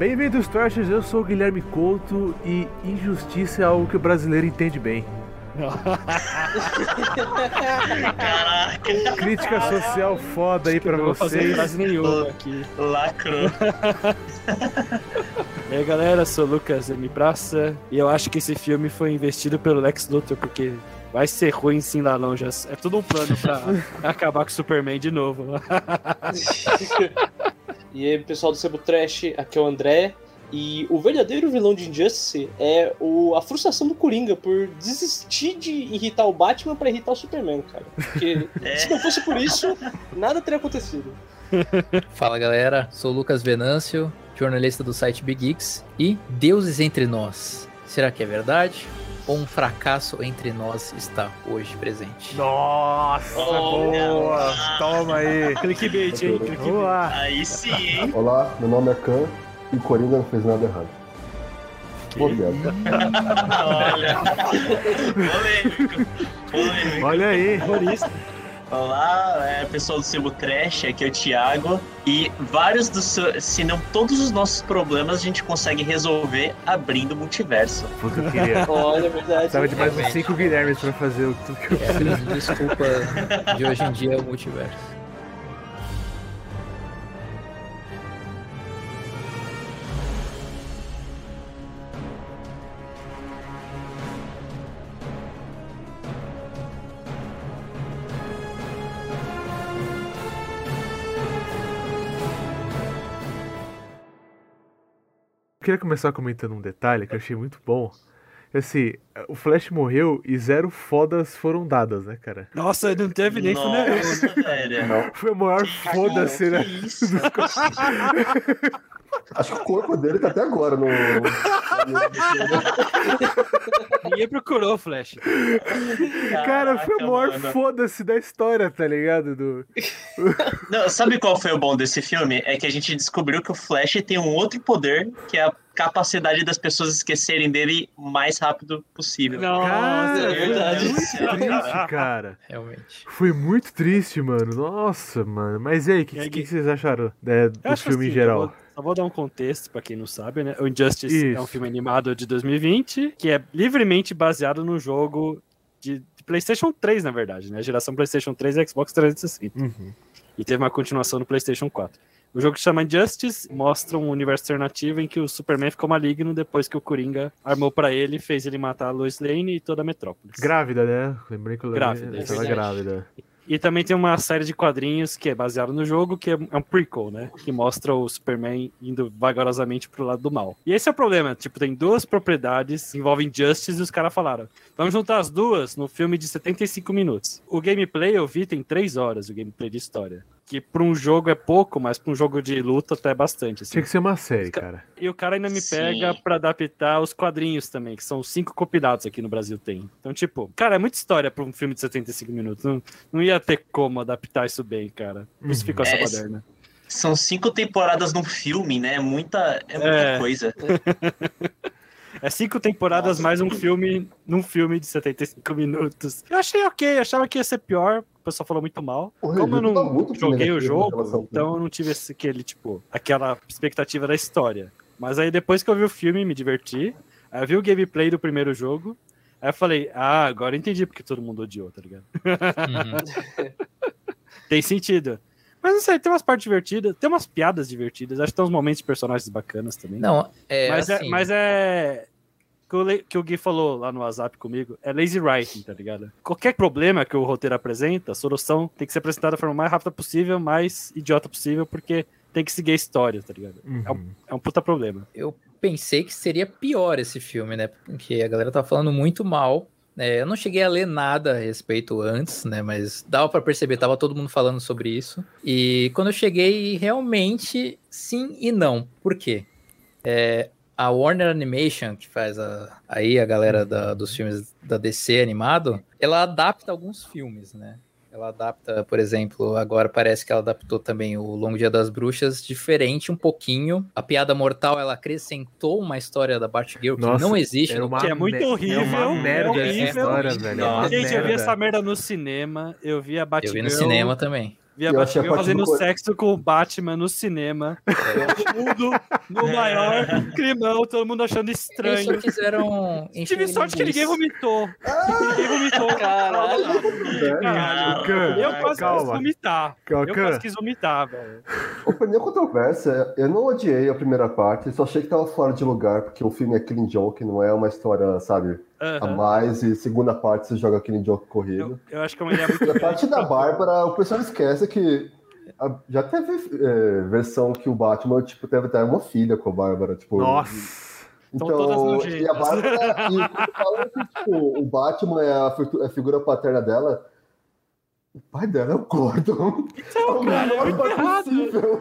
Bem-vindos, Trashers. Eu sou o Guilherme Couto e injustiça é algo que o brasileiro entende bem. Caraca. Crítica social foda aí pra Não vocês. frase nenhuma aqui. Lacrou. E aí galera, sou o Lucas M. Praça e eu acho que esse filme foi investido pelo Lex Luthor porque vai ser ruim sim lá longe. É tudo um plano pra acabar com o Superman de novo. E aí, pessoal do Sebo Trash, aqui é o André. E o verdadeiro vilão de Injustice é o, a frustração do Coringa por desistir de irritar o Batman pra irritar o Superman, cara. Porque É. se não fosse por isso, nada teria acontecido. Fala galera, sou o Lucas Venâncio, jornalista do site Big Geeks e Deuses entre nós. Será que é verdade? Ou um fracasso entre nós está hoje presente? Nossa, Olha boa! lá. Toma aí! Clickbait, hein? Clickbait. Vamos lá! Aí sim, hein? Olá, meu nome é Khan e Coringa não fez nada errado. Olha. Polêmico. Polêmico. Olha aí! Terrorista. Olá, é, pessoal do Sebo Trash, aqui é o Thiago. E vários dos, se- se não todos os nossos problemas a gente consegue resolver abrindo o multiverso. O que eu queria. Olha, é verdade. Precisava de mais uns Realmente. 5 Guilhermes pra fazer o que eu É grande desculpa de hoje em dia é o multiverso. Queria começar comentando um detalhe que eu achei muito bom. Assim, o Flash morreu e zero fodas foram dadas, né, cara? Nossa, não teve nem funeral. Nossa, velho. Foi a maior foda-se, né? Que isso? Acho que o corpo dele tá até agora no. Ninguém procurou o Flash. Cara, foi Caraca, maior foda-se da história, tá ligado? Do... Não, sabe qual foi o bom desse filme? É que a gente descobriu que o Flash tem um outro poder, que é a capacidade das pessoas esquecerem dele o mais rápido possível. Cara, é verdade. foi muito triste, cara. Realmente. Foi muito triste, mano. Nossa, mano. Mas e aí, o que, que, que vocês acharam né, do filme assim, em geral? eu só vou dar um contexto pra quem não sabe, né? O Injustice é um Isso. filme animado de 2020 que é livremente baseado no jogo de, de PlayStation 3, na verdade, né? Geração PlayStation 3 e Xbox 360. Uhum. E teve uma continuação no PlayStation 4. O jogo que chama Injustice mostra um universo alternativo em que o Superman ficou maligno depois que o Coringa armou pra ele e fez ele matar a Lois Lane e toda a Metrópolis. Grávida, né? Lembrei que eu lembrei, Grávida, ela é grávida. E também tem uma série de quadrinhos que é baseado no jogo, que é é um prequel, né? Que mostra o Superman indo vagarosamente pro lado do mal. E esse é o problema, tipo, tem duas propriedades envolvem Justice e os caras falaram, vamos juntar as duas no filme de 75 minutos. O gameplay eu vi tem 3 horas, o gameplay de história. Que pra um jogo é pouco, mas pra um jogo de luta até é bastante, assim. Tinha que ser uma série, cara. E o cara ainda me Sim. pega pra adaptar os quadrinhos também, que são cinco copiados aqui no Brasil tem. Então, tipo, cara, é muita história pra um filme de 75 minutos. Não, não ia ter como adaptar isso bem, cara. Por isso Uhum. ficou essa É. São cinco temporadas num filme, né? É muita, é muita É. coisa. É cinco temporadas Nossa. mais um filme num filme de 75 minutos. Eu achei ok, achava que ia ser pior. O pessoal falou muito mal. O Como eu tá não muito joguei o jogo, então eu não tive esse, aquele, tipo, aquela expectativa da história. Mas aí depois que eu vi o filme, me diverti. Aí eu vi o gameplay do primeiro jogo. Aí eu falei, ah, agora eu entendi porque todo mundo odiou, tá ligado? Uhum. Tem sentido. Mas não sei, tem umas partes divertidas, tem umas piadas divertidas, acho que tem uns momentos de personagens bacanas também. Não, é mas, assim, é, mas é. Que o, que o Gui falou lá no WhatsApp comigo, é lazy writing, tá ligado? Qualquer problema que o roteiro apresenta, a solução tem que ser apresentada da forma mais rápida possível, mais idiota possível, porque tem que seguir a história, tá ligado? É, um, Uhum. é um puta problema. eu pensei que seria pior esse filme, né? Porque a galera tá falando muito mal. Né? eu não cheguei a ler nada a respeito antes, né? Mas dava pra perceber, tava todo mundo falando sobre isso. E quando eu cheguei, realmente sim e não. Por quê? É, a Warner Animation, que faz a- aí a galera da- dos filmes da DC animado, ela adapta alguns filmes, né? Ela adapta, por exemplo, agora parece que ela adaptou também o Longo Dia das Bruxas, diferente um pouquinho. A Piada Mortal, ela acrescentou uma história da Batgirl que Nossa, não existe no uma Que é muito horrível, É uma é merda essa horrível. história, velho. É uma Gente, eu vi merda. essa merda no cinema, eu vi a Eu Batgirl. vi no cinema também. Vi a Eu achei a Batgirl parte fazendo sexo com o Batman no cinema. Todo mundo no maior climão, todo mundo achando Eles só estranho. quiseram encher Tive sorte que ninguém vomitou. ninguém vomitou. Caralho. Caralho. Eu quase quis vomitar. Calma, Eu quase quis vomitar, velho. Opinião controversa, eu não odiei a primeira parte, só achei que tava fora de lugar, porque o filme é Killing Joke, não é uma história, sabe, a Aham. mais, e segunda parte você joga Killing Joke corrido. Eu, eu acho que é uma ideia muito a parte da. Bárbara, o pessoal esquece que a- já teve é, versão que o Batman, tipo, teve até uma filha com a Bárbara, tipo... Nossa. Então, nojentas. e a Bárbara, e quando fala que, tipo, o Batman é a, a figura paterna dela, o pai dela é o Gordon. Então, cara, é muito menor errado. possível.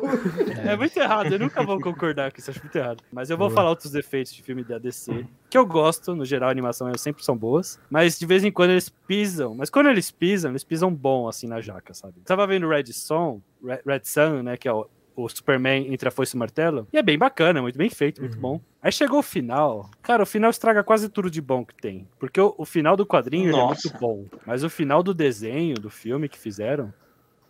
É muito errado, eu nunca vou concordar com isso, acho muito errado. Mas eu vou falar outros defeitos de filme da DC, que eu gosto, no geral, a animação elas sempre são boas, mas de vez em quando eles pisam. Mas quando eles pisam, eles pisam bom, assim, na jaca, sabe? Tava vendo Red Son, Red, Sun, né, que é o, o Superman entre a foice e o martelo, e é bem bacana, muito bem feito, muito bom. Aí chegou o final, cara, o final estraga quase tudo de bom que tem, porque o, o final do quadrinho é muito bom, mas o final do desenho, do filme que fizeram,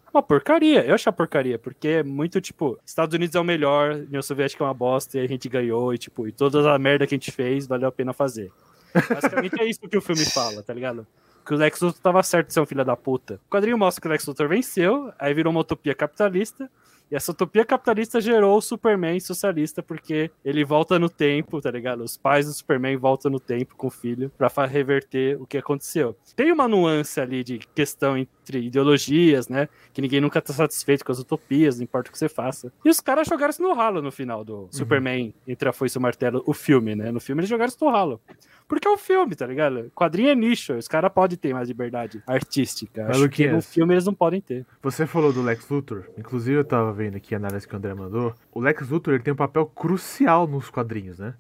é uma porcaria. Eu acho uma porcaria, porque é muito tipo, Estados Unidos é o melhor, União Soviética é uma bosta e a gente ganhou, e tipo, e toda a merda que a gente fez valeu a pena fazer. Basicamente é isso que o filme fala, tá ligado? Que o Lex Luthor tava certo de ser um filho da puta. O quadrinho mostra que o Lex Luthor venceu, aí virou uma utopia capitalista, e essa utopia capitalista gerou o Superman socialista, porque ele volta no tempo, tá ligado? Os pais do Superman voltam no tempo com o filho pra reverter o que aconteceu. Tem uma nuance ali de questão entre ideologias, né? Que ninguém nunca tá satisfeito com as utopias, não importa o que você faça. E os caras jogaram isso no ralo no final do Superman entre a foice e o martelo, o filme, né? No filme eles jogaram isso no ralo. Porque é um filme, tá ligado? Quadrinho é nicho, os caras podem ter mais liberdade artística. Mas, Acho que no filme eles não podem ter. Você falou do Lex Luthor, inclusive eu tava vendo aqui a análise que o André mandou. O Lex Luthor ele tem um papel crucial nos quadrinhos, né?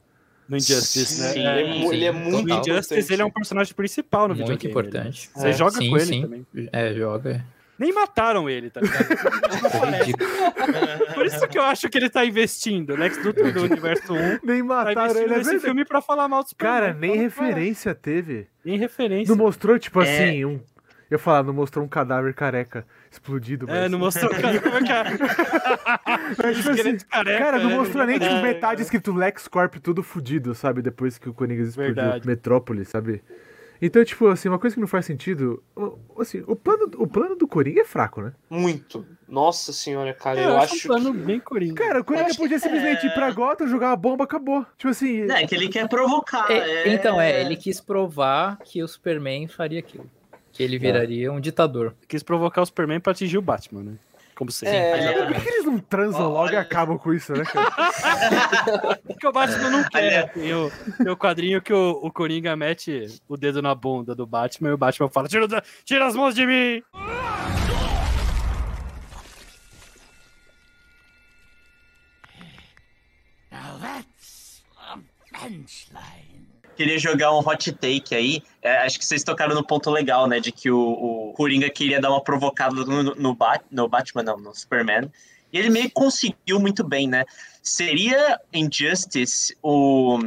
No Injustice, né? Sim, Ele é, É, ele é sim, muito no Injustice importante. ele é um personagem principal no Muito videogame. importante. né? Você É, joga sim, com ele sim. também. É, joga. Nem mataram ele, tá ligado? Por isso que eu acho que ele tá investindo. Lex Luthor do Universo 1 Nem tá mataram investindo ele, é nesse verdade. filme pra falar mal dos Cara, Superman. nem referência teve. cara, Nem referência. Não mostrou, tipo É. assim, um. Eu ia falar, não mostrou um cadáver careca explodido. Mas... É, não mostrou cara, como é é. Tipo assim, careca, cara, não né? mostrou nem, tipo, É. metade escrito LexCorp tudo fudido, sabe? Depois que o Coringa explodiu Verdade. Metrópolis, sabe? Então, tipo, assim, uma coisa que não faz sentido. o- Assim, o plano, o plano do Coringa é fraco, né? Muito. Nossa senhora, cara, É, eu, eu acho um plano que... bem coringa. Cara, o Coringa podia que simplesmente ir é. pra Gotham, jogar uma bomba, acabou. Tipo assim. É que ele quer provocar. É, é- Então, é, ele quis provar que o Superman faria aquilo. Que ele viraria um ditador. Quis provocar o Superman pra atingir o Batman, né? Como sempre. É, Por que, eles não transam logo e acabam com isso, né, cara? Porque o Batman não quer. Tem o, tem o quadrinho que o, o Coringa mete o dedo na bunda do Batman e o Batman fala: tira, tira as mãos de mim! Queria jogar um hot take aí. É, acho que vocês tocaram no ponto legal, né? De que o, o Coringa queria dar uma provocada no, no, Bat- no Batman, não, no Superman. E ele meio que conseguiu muito bem, né? Seria Injustice o.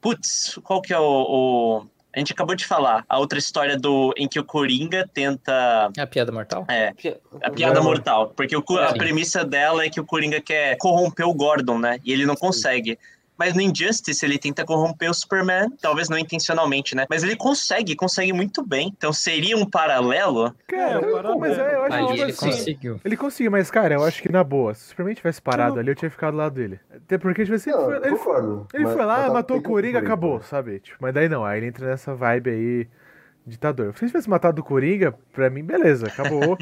Putz, qual que é o, o- A gente acabou de falar. A outra história do em que o Coringa tenta. É a piada mortal? É, a piada Não. mortal. Porque o, a Sim. premissa dela é que o Coringa quer corromper o Gordon, né? E ele não consegue. Mas no Injustice ele tenta corromper o Superman, talvez não intencionalmente, né? Mas ele consegue, consegue muito bem. Então seria um paralelo. Cara, É, mas é, eu acho que, Ali tipo ele assim, conseguiu. Ele conseguiu, mas, cara, eu acho que na boa, se o Superman tivesse parado ali, eu tinha ficado do lado dele. Até porque, tipo assim, ele Não, foi, ele, concordo. ele mas- foi lá, tá matou o Coringa, acabou, sabe? Tipo, mas daí não, aí ele entra nessa vibe aí, ditador. Se ele tivesse matado o Coringa, pra mim, beleza, acabou.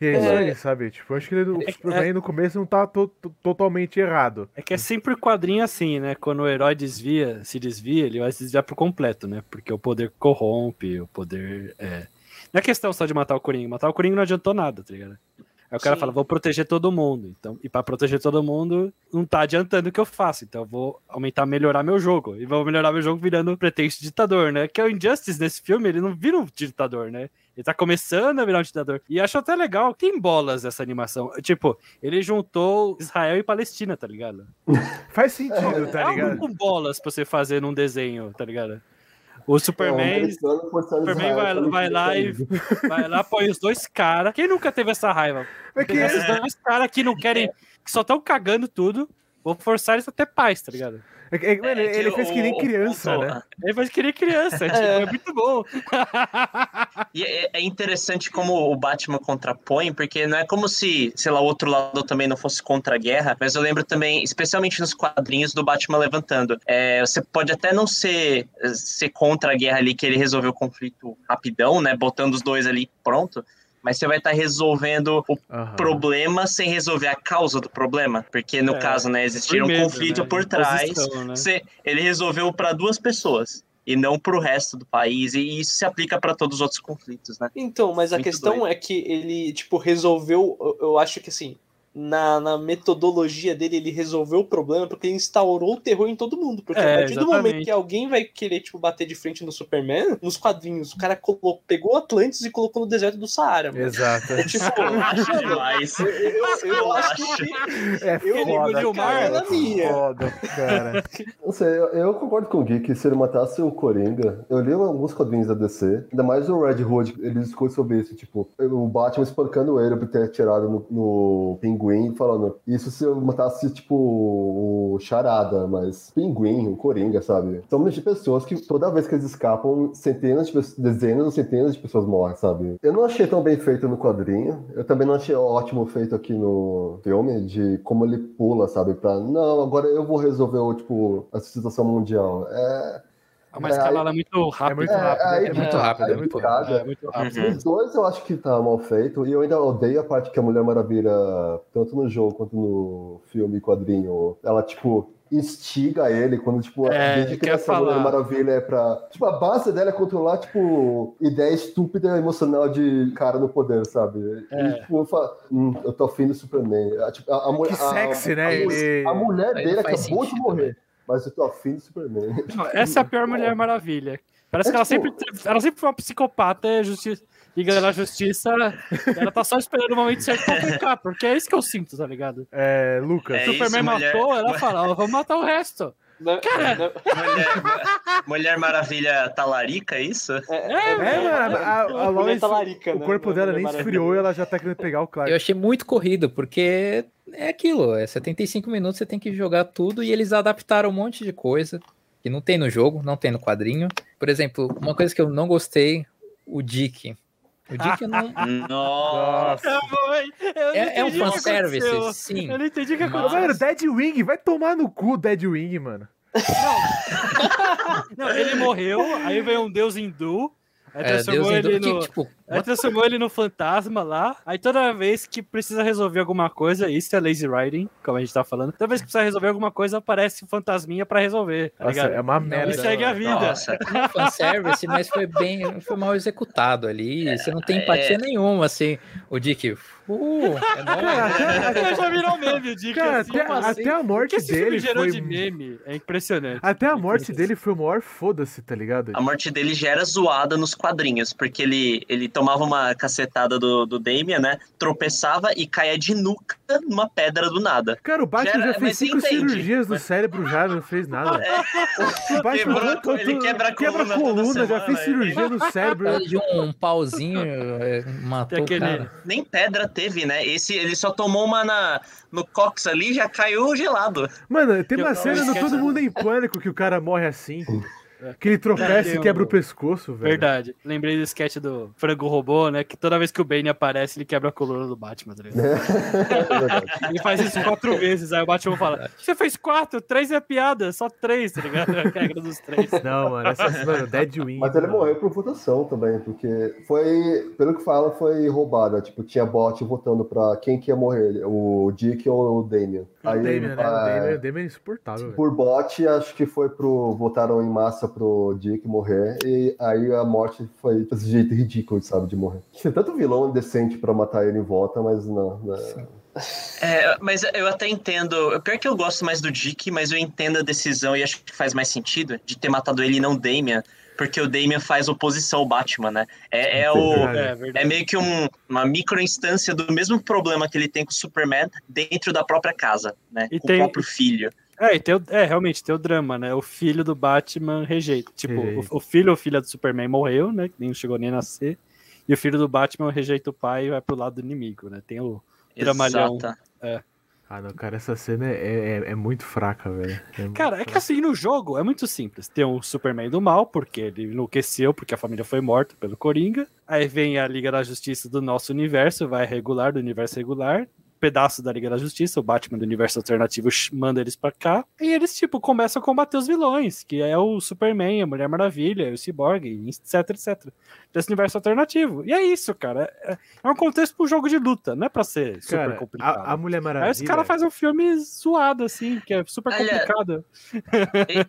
E é isso É. aí, sabe? Tipo, eu acho que ele, o Superman no começo não tá to- to- totalmente errado. É que é sempre quadrinho assim, né? Quando o herói desvia, se desvia, ele vai se desviar por completo, né? Porque o poder corrompe, o poder. É... Não é questão só de matar o Coringa. Matar o Coringa não adiantou nada, tá ligado? Aí o cara Sim. fala, vou proteger todo mundo. Então, e pra proteger todo mundo, não tá adiantando o que eu faço. Então eu vou aumentar, melhorar meu jogo. E vou melhorar meu jogo virando pretenso ditador, né? Que é o Injustice nesse filme, ele não vira um ditador, né? Ele tá começando a virar um ditador. E acho até legal. Tem bolas essa animação. Tipo, ele juntou Israel e Palestina, tá ligado? Faz sentido, tá é ligado? algo com bolas pra você fazer num desenho, tá ligado? O É, Superman, americano forçando Superman vai, vai lá e vai lá, põe os dois caras. Quem nunca teve essa raiva? É que- esses dois caras que não querem, que só estão cagando tudo. Vou forçar eles a ter paz, tá ligado? É que- é que, mano, É que ele fez que nem o- criança, o- né? Ele faz querer criança, tipo, é muito bom. E é, é interessante como o Batman contrapõe, porque não é como se, sei lá, o outro lado também não fosse contra a guerra, mas eu lembro também, especialmente nos quadrinhos do Batman levantando. é, você pode até não ser, ser contra a guerra ali, que ele resolveu o conflito rapidão, né? Botando os dois ali pronto. Mas você vai estar resolvendo o Aham. problema sem resolver a causa do problema. Porque no É, caso, né, existia um medo, conflito né? por trás. Imposição, né? Você- ele resolveu para duas pessoas e não para o resto do país. E isso se aplica para todos os outros conflitos, né? Então, mas a Muito questão doido. é que ele, tipo, resolveu. eu- Eu acho que assim, na, na metodologia dele, ele resolveu o problema porque ele instaurou o terror em todo mundo. Porque É, a partir do momento exatamente. que alguém vai querer, tipo, bater de frente no Superman, nos quadrinhos, o cara colocou, pegou Atlantis e colocou no deserto do Saara. mano. Exato. É tipo, Eu acho demais. eu, eu, eu acho acho. que É eu foda, o mar, cara. ela minha. Foda, cara. Não sei, eu, eu concordo com o Gui que se ele matasse o Coringa, eu li alguns quadrinhos da DC, ainda mais o Red Hood, ele discute sobre isso, tipo, o Batman espancando ele por ter atirado no, no pinguim, falando, isso se eu matasse, tipo, o Charada, mas pinguim, o Coringa, sabe? São de pessoas que toda vez que eles escapam, centenas de pessoas, dezenas ou centenas de pessoas morrem, sabe? Eu não achei tão bem feito no quadrinho, eu também não achei ótimo feito aqui no filme, de como ele pula, sabe? Pra, não, agora eu vou resolver, tipo, a situação mundial. É, A uma escalada muito É rápida. muito É, rápido. aí- É muito muito rápido, é muito piada. É, muito rápido. Os dois eu acho que tá mal feito, e eu ainda odeio a parte que a Mulher Maravilha, tanto no jogo quanto no filme e quadrinho, ela, tipo, instiga ele quando, tipo, É, desde quer criança a Mulher falar. Maravilha é pra. Tipo, a base dela é controlar, tipo, ideia estúpida emocional de cara no poder, sabe? É. E, tipo, fala, hum, eu tô afim do Superman. A, tipo, a, Que a- sexy, a- né? A, Ele- a mulher Aí dele acabou de morrer. né? Mas eu tô afim do Superman. Não, Essa é a pior Mulher Maravilha. Parece É que ela tipo- sempre, ela sempre foi uma psicopata é justi Liga da Justiça. Ela tá só esperando o momento certo pra pecar, porque é isso que eu sinto, tá ligado? É, Lucas. É o Superman isso, mulher- matou, ela fala, ó, vamos matar o resto. Não, não, Mulher, Mulher Maravilha talarica, é isso? é, É, mano, a, a, a mulher Lois, talarica, o né? corpo Não, dela nem Maravilha. esfriou e ela já tá querendo pegar o Clark. Eu achei muito corrido, porque é aquilo, é 75 minutos, você tem que jogar tudo e eles adaptaram um monte de coisa que não tem no jogo, não tem no quadrinho. Por exemplo, uma coisa que eu não gostei, o Dick. O Dick eu não, Nossa. Nossa. Eu não é, é um que fanservice, sim. Eu não entendi o que aconteceu. Mano, Deadwing, vai tomar no cu Deadwing, mano. Não, ele morreu, aí veio um deus hindu, aí É, Deus transformou indo- ele que, no... tipo, Aí transformou ele no fantasma lá. Aí toda vez que precisa resolver alguma coisa, isso é lazy writing, como a gente tá falando. Toda vez que precisa resolver alguma coisa, aparece um fantasminha pra resolver. Tá Nossa, ligado? é uma merda. E segue a vida. Nossa. fanservice, mas foi bem, foi mal executado ali. Você não tem empatia nenhuma, assim. O Dick, uh, é nóis. Cara, até, Já virou meme o Dick. cara, assim, até, assim? até a morte que esse filme dele gerou foi. de meme? É impressionante. Até a morte dele foi o maior foda-se, tá ligado? A morte dele já era zoada nos quadrinhos, porque ele, ele tomava uma cacetada do, do Damian, né? Tropeçava e caía de nuca numa pedra do nada. Cara, o Batman Já já, fez cinco entende. cirurgias no Mas- cérebro já, não fez nada. O Batman Quebrou- arrancou ele quebra a quebra coluna coluna, já fez ele- cirurgia no cérebro. De um pauzinho, é, matou aquele- cara. Nem pedra teve, né? Esse ele só tomou uma na, no cox ali já caiu gelado. Mano, tem uma eu cena no Todo Mundo em Pânico que o cara morre assim. Que ele tropeça É, e quebra o pescoço, velho. Verdade. Lembrei do sketch do Frango Robô, né? Que toda vez que o Bane aparece, ele quebra a coluna do Batman, tá ligado? É verdade. Ele faz isso quatro vezes, aí o Batman fala: Você fez quatro, três é piada, só três, tá ligado? É a regra dos três. Não, mano, essa, mano, Deadwing. Mas ele mano. morreu por votação também, porque foi, pelo que fala, foi roubada. Tipo, tinha bot votando pra quem que ia morrer, o Dick ou o Damian. O Damian, né? O Damian, o Damian é insuportável. Por bot, acho que foi pro. Votaram em massa pro Dick morrer. E aí a morte foi desse jeito ridículo, sabe, de morrer. Tinha tanto vilão decente pra matar ele em volta, mas não. né. É, mas eu até entendo. Pior que eu gosto mais do Dick, mas eu entendo a decisão e acho que faz mais sentido de ter matado ele e não o Damian. Porque o Damian faz oposição ao Batman, né? É, é o. É verdade. É meio que um- uma microinstância do mesmo problema que ele tem com o Superman dentro da própria casa, né? E com tem- o próprio filho. É, e tem o- é, realmente, tem o drama, né? O filho do Batman rejeita. Tipo, o, o filho ou filha do Superman morreu, né? Que nem chegou nem a nascer. E o filho do Batman rejeita o pai e vai pro lado do inimigo, né? Tem o. Dramalhão. Exata. Ah, não, cara, essa cena é, é, é muito fraca, velho. É muito Cara, é que assim, no jogo é muito simples. Tem o Superman do mal, porque ele enlouqueceu, porque a família foi morta pelo Coringa. Aí vem a Liga da Justiça do nosso universo, vai regular, do universo regular. Pedaço da Liga da Justiça, o Batman do universo alternativo manda eles pra cá. E eles, tipo, começam a combater os vilões, que é o Superman, a Mulher Maravilha, o Cyborg, etc, etc. Desse universo alternativo. E é isso, cara. É, é um contexto pro jogo de luta, não é pra ser super Cara, complicado. a, a Mulher Maravilha. Aí os caras fazem um filme zoado, assim, que é super Olha, complicado.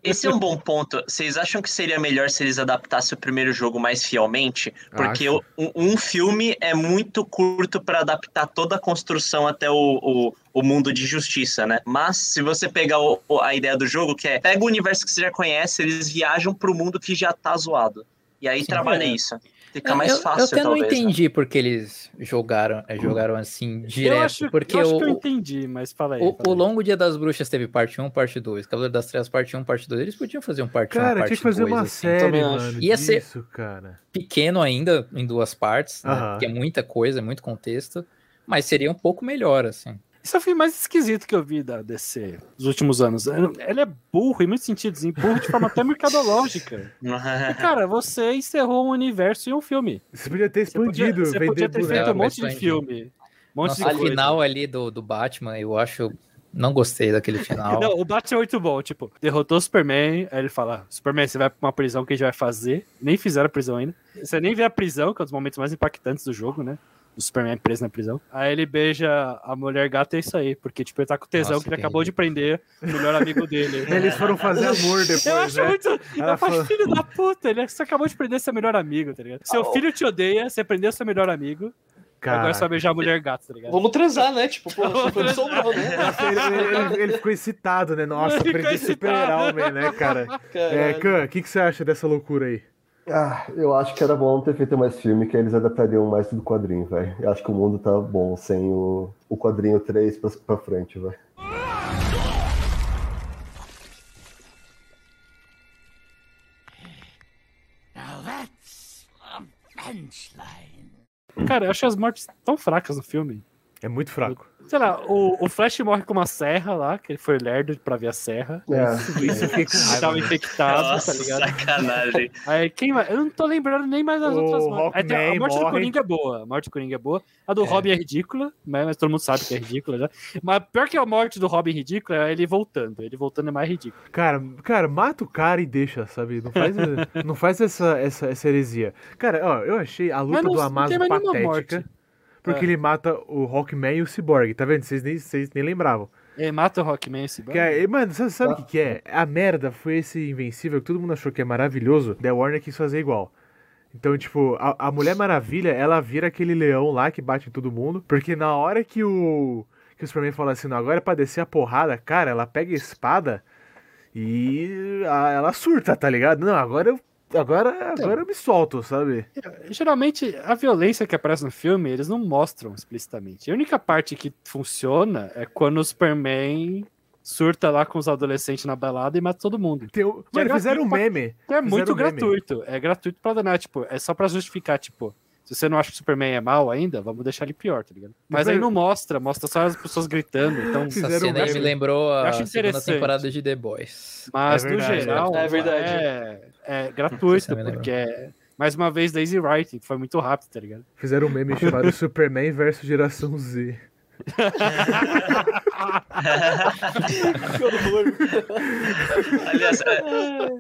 Esse é um bom ponto. Vocês acham que seria melhor se eles adaptassem o primeiro jogo mais fielmente? Porque um, um filme é muito curto para adaptar toda a construção até o, o, o mundo de justiça, né? Mas se você pegar o- o- a ideia do jogo, que é pega o universo que você já conhece, eles viajam pro mundo que já tá zoado. E aí Sim. trabalha É. isso. Fica Eu- mais eu, fácil, eu até não talvez. né? entendi porque eles jogaram, eh, jogaram assim direto. eu acho, porque eu acho o, que eu entendi, mas fala aí. o, fala o aí. Longo Dia das Bruxas teve parte 1, parte 2. Cavaleiro das Trevas, parte 1, parte 2. Eles podiam fazer um parte 1, Cara, parte tinha que fazer 2, uma assim. série, acho. mano. Ia ser- disso, cara. Pequeno ainda, em duas partes, né? Aham. Porque é muita coisa, é muito contexto. Mas seria um pouco melhor, assim. Esse é o filme mais esquisito que eu vi da DC nos últimos anos. Ele é burro em muitos sentidos, e burro de forma até mercadológica. E, cara, você encerrou um universo em um filme. Você podia ter Você podia, expandido, você podia ter feito um monte de filme. Um monte Nossa, de o coisa. final ali do, do Batman, eu acho. Não gostei daquele final. Não, o Batman é muito bom, tipo, derrotou o Superman, aí ele fala, Superman, você vai pra uma prisão que a gente vai fazer. Nem fizeram a prisão ainda. Você nem vê a prisão, que é um dos momentos mais impactantes do jogo, né? O Superman preso na prisão. Aí ele beija a mulher gata e é isso aí. Porque, tipo, ele tá com tesão Nossa, que ele que acabou de prender o melhor amigo dele. Eles foram fazer amor depois, Eu acho né? muito. Ela Eu falou- filho da puta. Ele você acabou de prender seu melhor amigo, tá ligado? Seu filho te odeia, você prendeu seu melhor amigo. Agora você vai Cara, beijar a mulher gata, tá ligado? Vamos transar, né? Tipo, pô, Vamos super sobrou, né? ele, ele- ele ficou excitado, né? Nossa, Ele aprendi super-homem, né, cara? É, Caralho. Khan, o que, que você acha dessa loucura aí? Ah, eu acho que era bom ter feito mais filme, que eles adaptariam mais do quadrinho, velho. Eu acho que o mundo tá bom sem o, o quadrinho 3 pra, pra frente, velho. Cara, eu achei as mortes tão fracas no filme. É muito fraco. Sei lá, o, o Flash morre com uma serra lá, que ele foi lerdo pra ver a serra. É, Isso eu fiquei com tava infectado, Nossa, tá ligado? sacanagem. Aí quem mais? Eu não tô lembrando nem mais das O outras mortes. Aí a morte do morre. Coringa é boa. A morte do Coringa é boa. A do Robin é ridícula, mas, mas todo mundo sabe que é ridícula já. Mas pior que a morte do Robin ridícula é ele voltando. Ele voltando é mais ridículo. Cara, cara, mata o cara e deixa, sabe? Não faz, não faz essa, essa, essa heresia. Cara, ó, eu achei a luta Mas não- do não Amazo tem mais nenhuma patética. Porque É. ele mata o Hawkman e o Cyborg, tá vendo? Vocês nem, vocês nem lembravam. Ele mata o Rockman esse Que é- mano, sabe, sabe o que, que é? A merda foi esse Invencível que todo mundo achou que é maravilhoso. The Warner quis fazer igual. Então, tipo, a, a Mulher Maravilha, ela vira aquele leão lá que bate em todo mundo. Porque na hora que o. Que o Superman fala assim, não, agora é pra descer a porrada, cara, ela pega a espada e a- ela surta, tá ligado? Não, agora eu. Agora, agora eu me solto, sabe? Geralmente, a violência que aparece no filme, eles não mostram explicitamente. A única parte que funciona é quando o Superman surta lá com os adolescentes na balada e mata todo mundo. Que é Mano, fizeram um gratuito meme. É muito Fizeram meme. gratuito. É gratuito pra danar, tipo, é só pra justificar, tipo, se você não acha que o Superman é mal ainda, vamos deixar ele pior, tá ligado? Mas aí não mostra, mostra só as pessoas gritando, então... Essa Fizeram cena aí me lembrou a segunda temporada de The Boys. Mas, É no verdade, geral, é verdade. é, é gratuito, porque é, mais uma vez, Daisy Writing, foi muito rápido, tá ligado? Fizeram um meme chamado Superman versus Geração Z. Que horror. Aliás, é,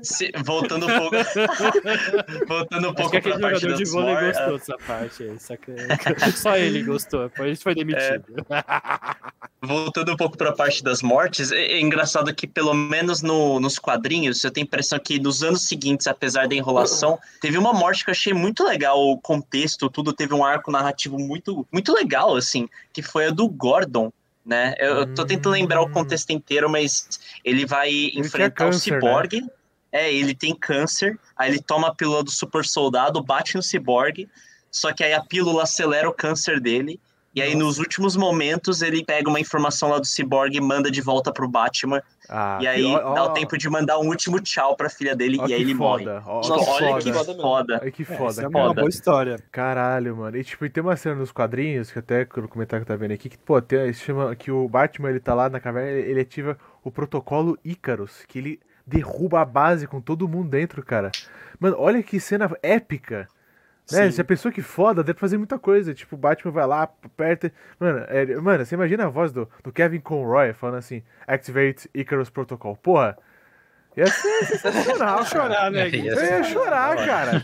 se- voltando um pouco. voltando um Acho pouco que pra aquele jogador de vôlei gostou dessa parte aí, só, que, só ele gostou, depois a gente foi demitido. Voltando um pouco para a parte das mortes, é, é engraçado que, pelo menos no- nos quadrinhos, eu tenho a impressão que nos anos seguintes, apesar da enrolação, teve uma morte que eu achei muito legal, o contexto, tudo teve um arco narrativo muito, muito legal, assim, que foi a do Gordon. Né? Eu, eu tô tentando lembrar o contexto inteiro, mas ele vai enfrentar câncer, o Cyborg. É, ele tem câncer, aí ele toma a pílula do super soldado, bate no Cyborg, só que aí a pílula acelera o câncer dele E aí, nos últimos momentos, ele pega uma informação lá do Cyborg e manda de volta pro Batman. Ah, e aí que- ó- dá o tempo de mandar um último tchau pra filha dele ó e aí que ele morre. foda, ó, Tipo, que olha foda. que foda mesmo. foda. Ai, que É, foda, essa é uma boa história. Caralho, mano. E tipo, e tem uma cena nos quadrinhos, que até no comentário que tá vendo aqui, que, pô, tem, chama que o Batman, ele tá lá na caverna, ele, ele ativa o protocolo Icarus, que ele derruba a base com todo mundo dentro, cara. Mano, olha que cena épica. Né? Sim. Se a pessoa que foda, deve fazer muita coisa. Tipo, o Batman vai lá, aperta. Mano, é- mano, você imagina a voz do, do Kevin Conroy falando assim: Activate Icarus Protocol. Porra, ia ser sensacional, cara. Chorar, né? Ia Eu ia chorar, cara.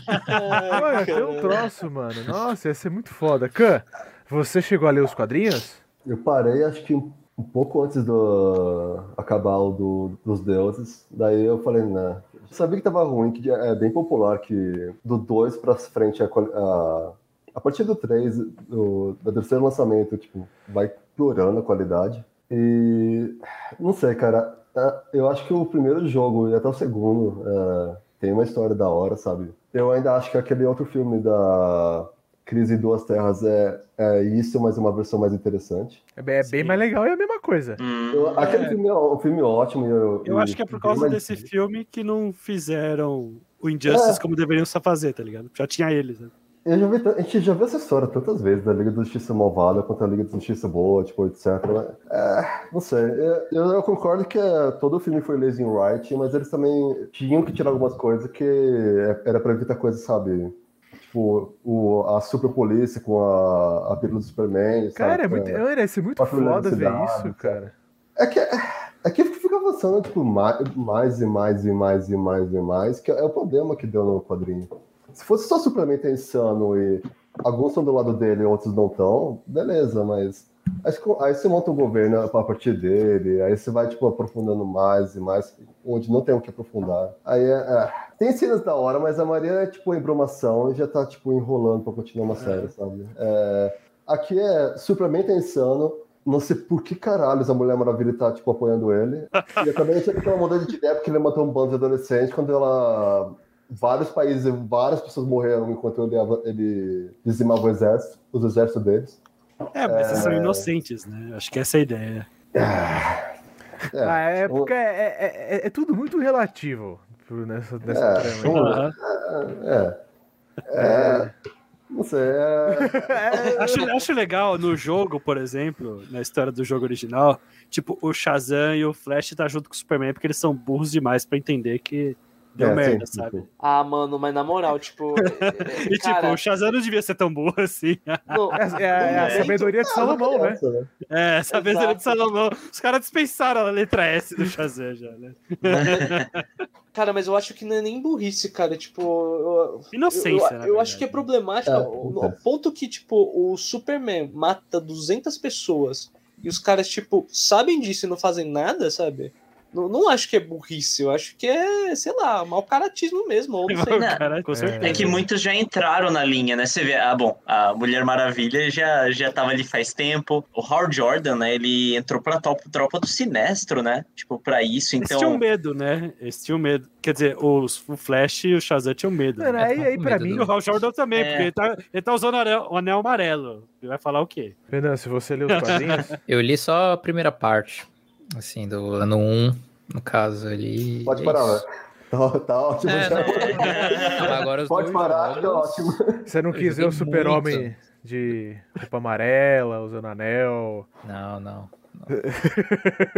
Mano, tem um troço, mano. Nossa, ia ser muito foda. Khan, você chegou a ler os quadrinhos? Eu parei, acho que um um pouco antes do acabar o do, dos deuses. Daí eu falei, né. Sabia que tava ruim, que é bem popular que do 2 pra frente, a, a, a partir do 3, do, do terceiro lançamento, tipo, vai piorando a qualidade. E não sei, cara. é, Eu acho que o primeiro jogo e até o segundo é, tem uma história da hora, sabe? Eu ainda acho que aquele outro filme da Crise em Duas Terras é, é isso, mas uma versão mais interessante. É bem, é bem mais legal e é a mesma coisa. Hum, Eu- aquele filme é um filme ótimo. e Eu, Eu acho que é por causa desse filme que não fizeram o Injustice É. como deveriam só fazer, tá ligado? Já tinha eles, né? Eu já vi, a gente já viu essa história tantas vezes, da Liga da Justiça Malvada contra a Liga da Justiça Boa, tipo, etc. é, não sei. Eu, eu concordo que é, todo o filme foi lazy in writing, mas eles também tinham que tirar algumas coisas que é- era pra evitar coisas, sabe? Tipo, o, a super polícia com a, a pílula do Superman. Cara, sabe? é muito, É. ia ser muito foda ver isso, cara. É que, é que fica avançando, tipo, mais, mais e mais e mais e mais e mais, que é o problema que deu no quadrinho. Se fosse só suplemento insano e alguns estão do lado dele e outros não estão, beleza, mas aí, você- monta um governo a partir dele, aí você vai, tipo, aprofundando mais e mais, onde não tem o que aprofundar. Aí é, é, tem cenas da hora, mas a maioria é, tipo, embromação e já tá, tipo, enrolando pra continuar uma série, sabe? É, aqui é suplemento insano, não sei por que caralhos a Mulher Maravilha tá, tipo, apoiando ele. E eu também tinha aquela mudança de ideia porque ele matou um bando de adolescentes quando ela. Vários países, várias pessoas morreram enquanto ele, ele dizimava o exército, os exércitos deles. É, mas eles são inocentes, né? Acho que essa é a ideia. É, a época é, é, é- é tudo muito relativo nessa, nessa É, trama. é, é, não sei, é, Acho, acho legal no jogo, por exemplo, na história do jogo original, tipo, o Shazam e o Flash tá junto com o Superman porque eles são burros demais pra entender que deu é, merda, sim, sabe? sim. Ah, mano, mas na moral, tipo. E tipo, cara, o Shazam não devia ser tão burro assim. não, É, é- é a É. sabedoria de Salomão, né? Essa, né? É, vez ele de Salomão. Os caras dispensaram a letra S do Shazam já, né? Cara, mas eu acho que não é nem burrice, cara. Tipo, eu, Inocência, eu, na eu acho que é problemático É, ao ao ponto que, tipo, o Superman mata 200 pessoas e os caras, tipo, sabem disso e não fazem nada, sabe? Não, não acho que é burrice, eu acho que é, sei lá, mau caratismo mesmo, ou não sei. Não, com certeza. É que muitos já entraram na linha, né? Você vê, ah, bom, a Mulher Maravilha já, já tava ali faz tempo. O Howard Jordan, né? Ele entrou pra tropa, tropa do Sinestro, né? Tipo, pra isso, Eles tinham então. medo, né? Eles tinham medo. Quer dizer, os, o Flash e o Shazam tinham medo. Né? aí, aí pra mim, E o Hal Jordan também, É. porque ele tá, ele tá usando o anel, o anel amarelo. Ele vai falar o quê? Renan, se você ler os quadrinhos, Eu li só a primeira parte, assim, do ano 1, no caso ali. Pode é parar, né? Tá, tá ótimo. É, já. Não, agora os Pode dois parar, tá jogos- ótimo. você não Eu quis ver o super-homem de roupa amarela, usando anel. Não, não.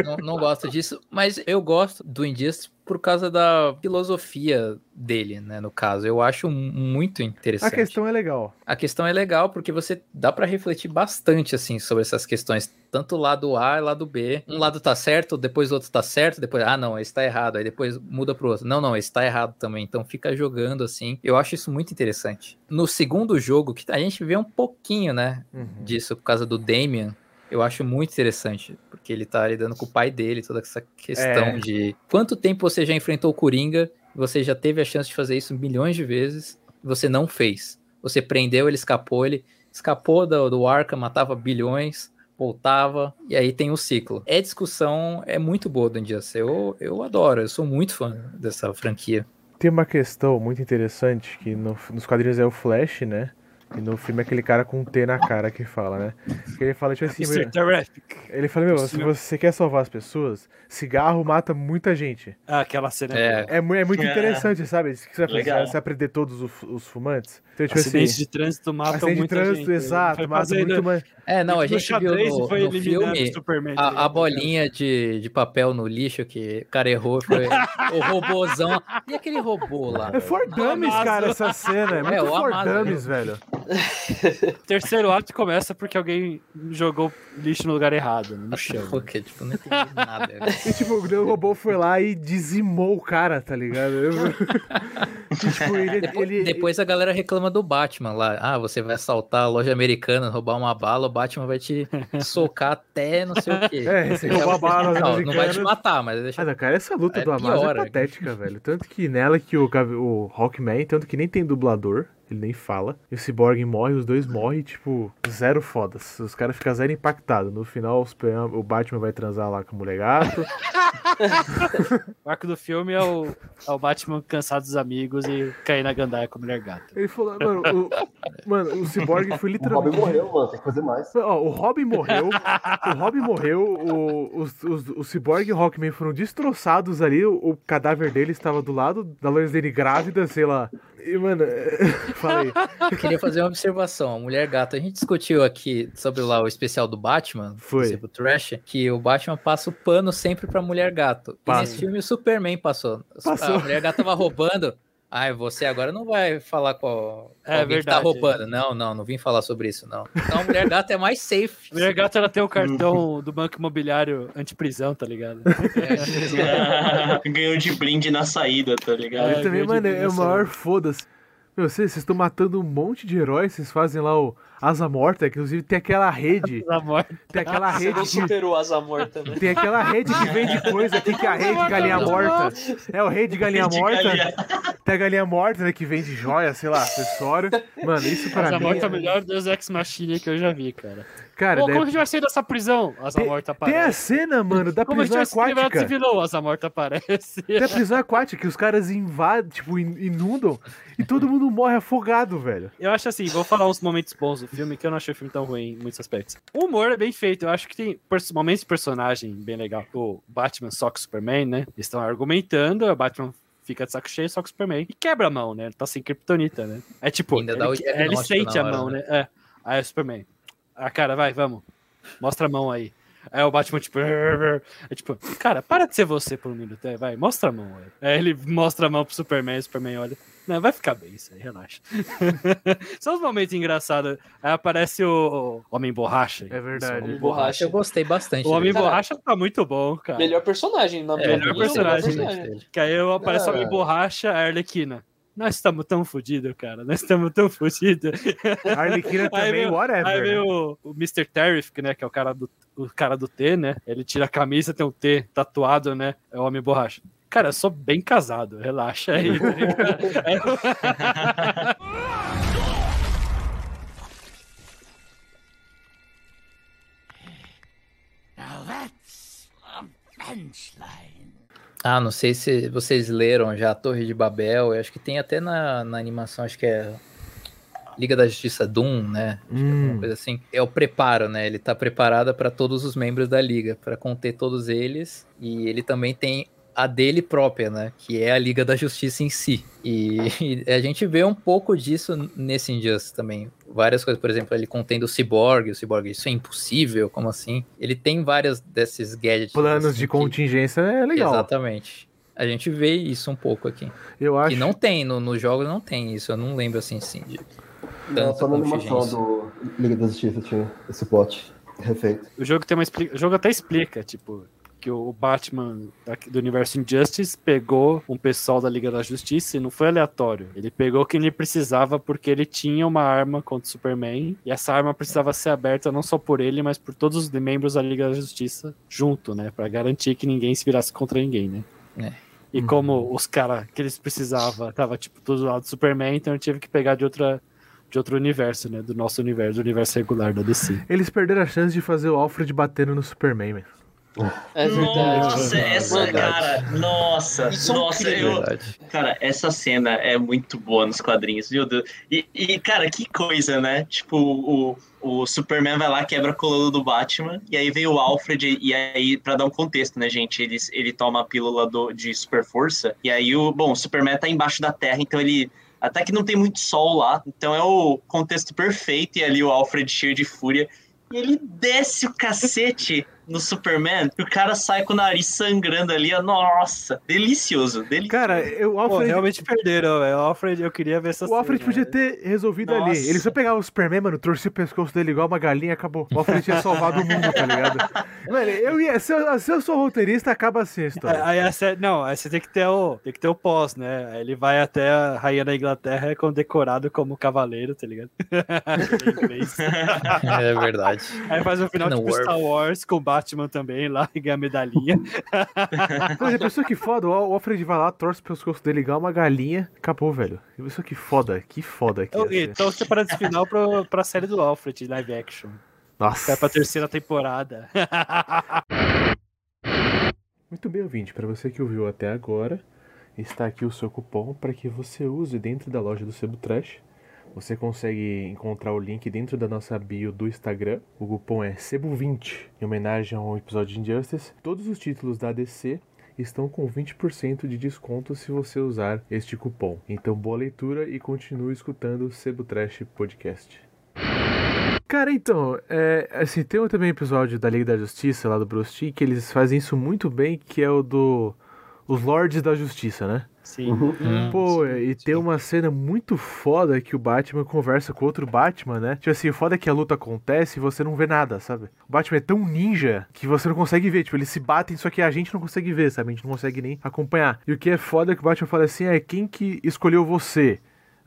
Não, não, gosto disso, mas eu gosto do Injustice por causa da filosofia dele, né? No caso, eu acho muito A interessante. questão é legal. A questão é legal porque você dá pra refletir bastante assim sobre essas questões, tanto lado A e lado B. Um lado tá certo, depois o outro tá certo, depois ah não, esse tá errado, aí depois muda pro outro. Não, não, esse tá errado também. Então fica jogando assim. Eu acho isso muito interessante. No segundo jogo que a gente vê um pouquinho, né, Uhum. disso por causa do Damian, eu acho muito interessante, porque ele tá lidando com o pai dele, toda essa questão É. de quanto tempo você já enfrentou o Coringa, você já teve a chance de fazer isso milhões de vezes, e você não fez. Você prendeu, ele escapou, ele escapou do, do Arkham, matava bilhões, voltava, e aí tem o ciclo. É discussão, é muito boa do Injustice, eu, eu adoro, eu sou muito fã dessa franquia. Tem uma questão muito interessante que no- nos quadrinhos é o Flash, né? E no filme é aquele cara com um T na cara que fala, né? Que ele fala, tipo assim, ele fala, meu, se você quer salvar as pessoas, cigarro mata muita gente. Ah, aquela cena. É. É, é muito É. interessante, sabe? Você vai fazer, você vai prender todos os, os fumantes. Então, tipo Acidentes assim, de trânsito matam acidente de muita trânsito, gente. exato, mata fazendo- muito mais. É, não, a gente viu no, foi no filme o Superman. tá a, a bolinha de, de papel no lixo que o cara errou foi o robôzão. E aquele robô lá? É velho? for dummies, Amazo. cara, essa cena. É muito É, o for Amazo, dummies, velho. O terceiro ato começa porque alguém jogou lixo no lugar errado, no chão. Porque, tipo, não entendi nada. velho. E, tipo, o robô foi lá e dizimou o cara, tá ligado? Eu- E, tipo, ele, Depois, ele- depois a galera reclama do Batman lá. Ah, você vai assaltar a loja americana, roubar uma bala, o Batman vai te socar até não sei o quê. É, você roubar a bala não, não vai te matar, mas deixa Ah, cara, essa luta É do pior, é é. patética, velho. Tanto que nela que o, o Hawkman, tanto que nem tem dublador, ele nem fala. E o Cyborg morre, os dois morrem, tipo, zero fodas. Os caras ficam zero impactados. No final, o Batman vai transar lá com o mulher gato. O arco do filme é o, é o Batman cansado dos amigos e cair na gandaia com a mulher gata. Ele falou, mano, o, mano, o Cyborg foi O Robin literalmente. morreu, mano. Tem que fazer mais. Ó, o Robin morreu, o Robin morreu, o, os, os, o Cyborg e o Hawkman foram destroçados ali, o, o cadáver dele estava do lado da Lois Lane grávida, sei lá. E, mano, fala aí. Eu queria fazer uma observação. A Mulher Gato, a gente discutiu aqui sobre lá o especial do Batman, Foi. o Trash, que o Batman passa o pano sempre pra Mulher Gato. E nesse filme o Superman passou. Passou. A Mulher Gato tava roubando. Ai, você agora não vai falar com É alguém que tá verdade. roubando. Não, não, não vim falar sobre isso, não. Então a Mulher Gato é mais safe. A mulher gata ela tem o cartão do banco imobiliário antiprisão, tá ligado? Ganhou de brinde na saída, tá ligado? É, também, mano, é o maior foda-se. Meu, vocês estão matando um monte de heróis, vocês fazem lá o Asa Morta, que inclusive tem aquela rede, Da morte. tem aquela Você rede não que, superou Asa Morta, né? tem aquela rede que vende coisa aqui, que é a rede galinha morta. É o rei de galinha morta. galinha. Tem a galinha morta, né, que vende joia, sei lá, acessório. Mano, isso pra Asa mim... morta é o é- melhor Deus Ex Machina que eu já vi, cara. Cara, Pô, deve- como a gente vai sair dessa prisão? Asa tem, morta tem a aparece. cena, mano, da Como a gente prisão vai se aquática. vilão? Asa morta aparece. Tem a prisão aquática, que os caras invadem, tipo, in- inundam, e todo mundo morre afogado, velho. Eu acho assim, vou falar uns momentos bons do filme, que eu não achei o filme tão ruim em muitos aspectos. O humor é bem feito, eu acho que tem momentos de personagem bem legal. O Batman soca o Superman, né? Eles estão argumentando, o Batman fica de saco cheio, soca o Superman e quebra a mão, né? Ele tá sem kryptonita, né? É tipo, Ainda ele, ele diagnóstico sente na a hora, mão, né? né? É. Aí o Superman, ah, cara, vai, vamos. Mostra a mão aí. Aí o Batman, tipo, é tipo, cara, para de ser você por um minuto, é, vai, mostra a mão aí. Aí ele mostra a mão pro Superman, o Superman olha. Não, vai ficar bem isso aí, relaxa. São os momentos engraçados. Aí aparece o Homem Borracha. É verdade. Homem Borracha. Eu gostei bastante. O Homem. Borracha tá muito bom, cara. Melhor personagem, na É, melhor personagem. Que aí aparece o É. Homem Borracha, a Arlequina. Nós estamos tão fodidos, cara. Nós estamos tão fodidos. A Arlequina Aí também, veio- whatever. Aí né? veio o, Mr. Terrific, né? Que é o cara, do, o cara do T, né? Ele tira a camisa, tem um T tatuado, né? É o Homem Borracha. Cara, eu sou bem casado, relaxa aí. tá ligado? É- Ah, não sei se vocês leram já a Torre de Babel. Eu acho que tem até na, na animação, acho que é Liga da Justiça Doom, né? Acho que é alguma Hum. coisa assim. É o preparo, né? Ele tá preparado para todos os membros da liga, para conter todos eles. E ele também tem a dele própria, né? Que é a Liga da Justiça em si. E, e a gente vê um pouco disso nesse Injustice também. Várias coisas, por exemplo, ele contendo o Cyborg, o Cyborg, isso é impossível, como assim? Ele tem vários desses gadgets. Planos assim, de que- contingência é legal. Exatamente. A gente vê isso um pouco aqui. Eu acho. E não tem, no- nos jogos não tem isso. Eu não lembro assim, sim. De Não, só na animação do Liga da Justiça tinha esse plot refeito. O jogo tem uma expli- O jogo até explica, tipo, que o Batman do universo Injustice pegou um pessoal da Liga da Justiça e não foi aleatório. Ele pegou quem ele precisava porque ele tinha uma arma contra o Superman e essa arma precisava ser aberta não só por ele, mas por todos os membros da Liga da Justiça junto, né, Pra garantir que ninguém se virasse contra ninguém, né? É. E como os caras que eles precisavam tava tipo todo lado do Superman, então ele teve que pegar de outra de outro universo, né, do nosso universo, do universo regular da DC. Eles perderam a chance de fazer o Alfred batendo no Superman, velho. É verdade. Nossa, essa, Verdade. cara, nossa, Isso é nossa, eu, Verdade. Cara, essa cena é muito boa nos quadrinhos, meu Deus. E, e, cara, que coisa, né? Tipo, o, o Superman vai lá, quebra a coluna do Batman, e aí vem o Alfred, e aí, pra dar um contexto, né, gente? Ele, ele toma a pílula do, de super força, e aí o. Bom, o Superman tá embaixo da terra, então ele. Até que não tem muito sol lá, então é o contexto perfeito, e ali o Alfred cheio de fúria. E ele desce o cacete no Superman, e o cara sai com o nariz sangrando ali, ó. Nossa, delicioso, delicioso. Cara, eu, o Pô, Alfred, realmente perderam, velho. O Alfred, eu queria ver essa o Alfred cena, podia né? ter resolvido Nossa. ali. Ele só pegava o Superman, mano, torcia o pescoço dele igual uma galinha e acabou. O Alfred tinha salvado o mundo, tá ligado? Mano, eu ia. Se eu, se eu sou roteirista, acaba assim a história. Aí, a sé- não, aí você tem que ter o, tem que ter o pós, né? Aí ele vai até a rainha da Inglaterra é condecorado como cavaleiro, tá ligado? É verdade. aí faz o final No tipo. Star Wars com o Batman também lá e ganha a medalhinha. Mas a pessoa que foda, o Al- o Alfred vai lá, torce o pescoço dele igual uma galinha, acabou, velho. Pessoa que foda, que foda que ia ser. então você para esse final pra, pra série do Alfred, live action. Nossa. Vai pra terceira temporada. Muito bem, ouvinte. Para você que ouviu até agora, está aqui o seu cupom para que você use dentro da loja do Sebo Trash. Você consegue encontrar o link dentro da nossa bio do Instagram. O cupom é SEBO20, em homenagem ao episódio de Injustice. Todos os títulos da DC estão com 20% de desconto se você usar este cupom. Então, boa leitura e continue escutando o Sebo Trash Podcast. Cara, então, é, assim, tem também episódio da Liga da Justiça lá do Bruce que eles fazem isso muito bem, que é o do os Lords da Justiça, né? Sim. Hum, Pô, sim, e sim. tem uma cena muito foda que o Batman conversa com outro Batman, né? Tipo assim, o foda é que a luta acontece e você não vê nada, sabe? O Batman é tão ninja que você não consegue ver. Tipo, eles se batem, só que a gente não consegue ver, sabe? A gente não consegue nem acompanhar. E o que é foda é que o Batman fala assim: é quem que escolheu você?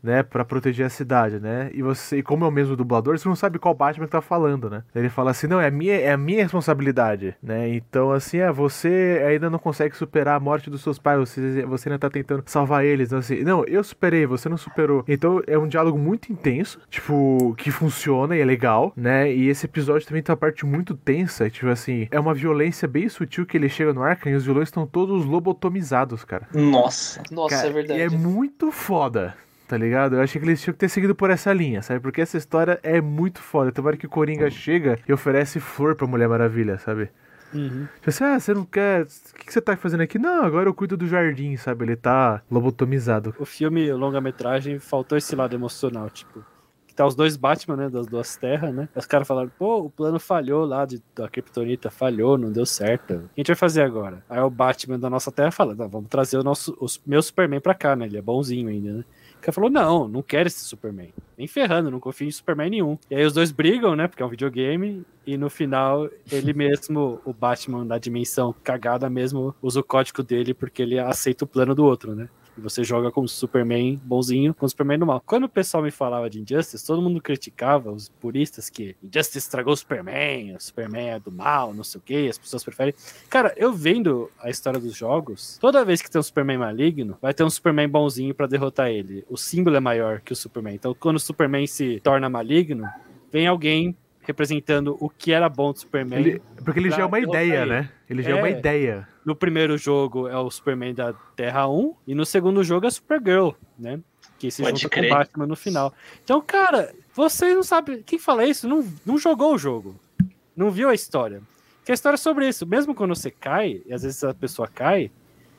Né, pra proteger a cidade, né? E você, e como é o mesmo dublador, você não sabe qual Batman que tá falando, né? Ele fala assim: "Não, é a minha, é a minha responsabilidade", né? Então assim, é, você ainda não consegue superar a morte dos seus pais, você, você ainda tá tentando salvar eles, então, assim, não, eu superei, você não superou. Então é um diálogo muito intenso, tipo, que funciona e é legal, né? E esse episódio também tem uma parte muito tensa, tipo assim, é uma violência bem sutil que ele chega no Arkham e os vilões estão todos lobotomizados, cara. Nossa. Nossa, Cara, é verdade. E é muito foda. Tá ligado? Eu achei que eles tinham que ter seguido por essa linha, sabe? Porque essa história é muito foda. Hora que o Coringa chega e oferece flor pra Mulher Maravilha, sabe? Uhum. Tipo assim, ah, você não quer. O que, que você tá fazendo aqui? Não, agora eu cuido do jardim, sabe? Ele tá lobotomizado. O filme, o longa-metragem, faltou esse lado emocional, tipo. Que tá os dois Batman, né? Das duas terras, né? Os caras falaram, pô, o plano falhou lá de, da Kryptonita, falhou, não deu certo. O que a gente vai fazer agora? Aí o Batman da nossa terra fala, vamos trazer o nosso, os meu Superman pra cá, né? Ele é bonzinho ainda, né? O cara falou, não, não quero esse Superman. Nem ferrando, não confio em Superman nenhum. E aí os dois brigam, né? Porque é um videogame. E no final, ele mesmo, o Batman da dimensão cagada mesmo, usa o código dele porque ele aceita o plano do outro, né? E você joga como Superman bonzinho com Superman do mal. Quando o pessoal me falava de Injustice, todo mundo criticava os puristas que Injustice estragou o Superman, o Superman é do mal, não sei o que, as pessoas preferem. Cara, eu vendo a história dos jogos, toda vez que tem um Superman maligno, vai ter um Superman bonzinho pra derrotar ele. O símbolo é maior que o Superman. Então, quando o Superman se torna maligno, vem alguém representando o que era bom do Superman. Ele- porque ele já é uma ideia, ele. né? Ele já é, uma É. ideia. No primeiro jogo é o Superman da Terra 1 e no segundo jogo é a Supergirl, né? Que se Pode junta crer. com o Batman no final. Então, cara, você não sabe. Quem fala isso não, não jogou o jogo. Não viu a história. Porque a história é sobre isso. Mesmo quando você cai, e às vezes a pessoa cai,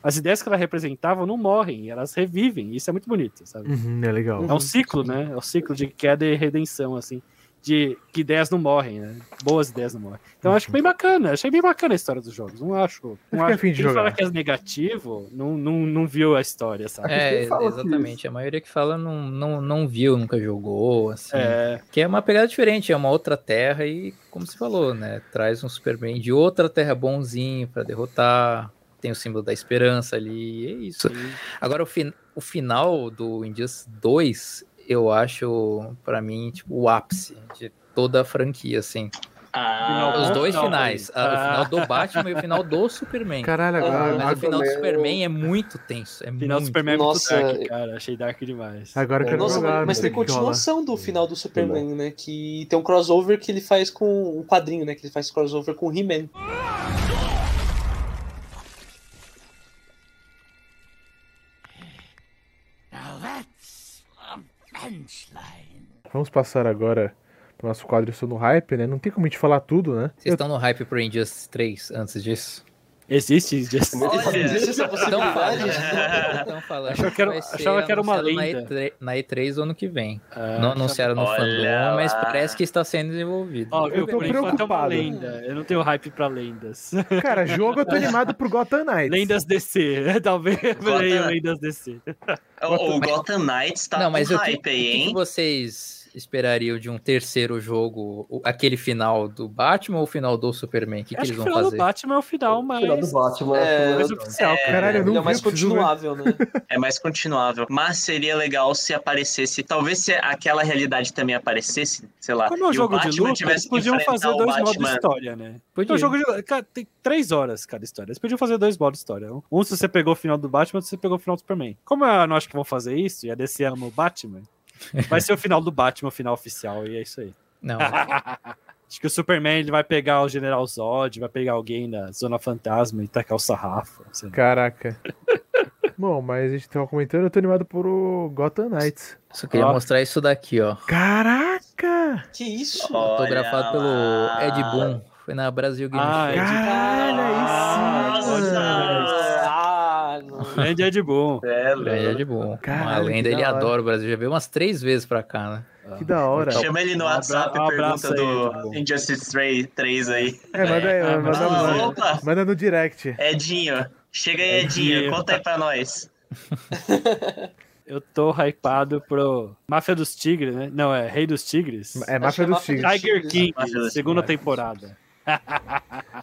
as ideias que ela representava não morrem, elas revivem. Isso é muito bonito, sabe? Uhum, é legal. É um ciclo, né? É um ciclo de queda e redenção, assim. De que ideias não morrem, né? Boas ideias não morrem. Então eu acho bem bacana. Achei bem bacana a história dos jogos. Não acho. Não acho. de Quem jogar. fala que é negativo não, não, não viu a história, sabe? É, que exatamente. A maioria que fala não, não, não viu, nunca jogou, assim. É, Que é uma pegada diferente, é uma outra terra e, como você falou, né? Traz um Superman de outra terra bonzinho pra derrotar. Tem o símbolo da esperança ali, é isso. sim. Agora, o, fin o final do Injustice 2, eu acho, pra mim, tipo, o ápice de toda a franquia, assim. Ah, Os dois não, finais. não. a- O final Ah. do Batman e o final do Superman. Caralho, Ah, agora, Mas o final do Superman, é muito tenso. É O final do muito Superman é Nossa, muito dark, cara. Achei dark demais. agora eu quero Nossa, jogar. mas, tem continuação do final do Superman, né? Que tem um crossover que ele faz com um quadrinho, né? Que ele faz crossover com o He-Man. Vamos passar agora pro nosso quadro Estou no Hype, né? Não tem como a gente falar tudo, né? Vocês estão no hype pro Injustice 3 antes disso? Existe Injustice. Olha. Existe essa Estão possibilidade? estão falando. Achava que era- achava que era uma lenda. Na E3, na E3 do ano que vem. Ah, não anunciaram no fandom, mas parece que está sendo desenvolvido. Ó, Eu eu tô é uma preocupado. lenda. Eu não tenho hype pra lendas. Cara, jogo eu tô animado pro Gotham Knights. lendas DC. Talvez eu leia lendas DC. O, o Gotham Knights tá não, mas com que, hype o que aí, que hein? vocês esperariam de um terceiro jogo? O- Aquele final do Batman ou o final do Superman? O que, que Acho eles que o vão final do fazer? Batman é o final O mais, final do Batman É, é, mais oficial. cara. Caralho, eu não Ele é mais continuável, né? É mais continuável. Mas seria legal se aparecesse. Talvez se aquela realidade também aparecesse, sei lá. Como é um o jogo de luta, eles podiam fazer o dois modos de história, né? Podia. É um jogo de. Cara, tem três horas cada história. Eles podiam fazer dois modos de história. Um se você pegou o final do Batman, outro se você pegou o final do Superman. Como eu não acho que vão fazer isso, e a DC ama o Batman, vai ser o final do Batman, o final oficial, e é isso aí. Não, Acho que o Superman ele vai pegar o General Zod, vai pegar alguém da Zona Fantasma e tacar o sarrafo. Caraca. Bom, mas a gente tava comentando, eu tô animado pro Gotham Knights. só queria Ó. mostrar isso daqui, ó. Caraca! Que isso? Autografado pelo. Ed Boon. Foi na Brasil Game Ah, Show. Ed Caralho, aí sim. Ah. Grande Ed Boon. É, Grande Ed Boon. Uma Caralho, lenda, que ele adora o Brasil. Já veio umas três vezes pra cá, né? Que da hora. Chama ele no WhatsApp um e pergunta aí, do. Injustice 3, 3 aí. É, manda aí, É, manda, ah, manda, opa. manda no direct. Edinho, chega aí, Edinho, Edinho. conta aí pra nós. Eu tô hypado pro Máfia dos Tigres, né? Não, é Rei dos Tigres. É Máfia é dos Tigres. Tiger King, segunda temporada.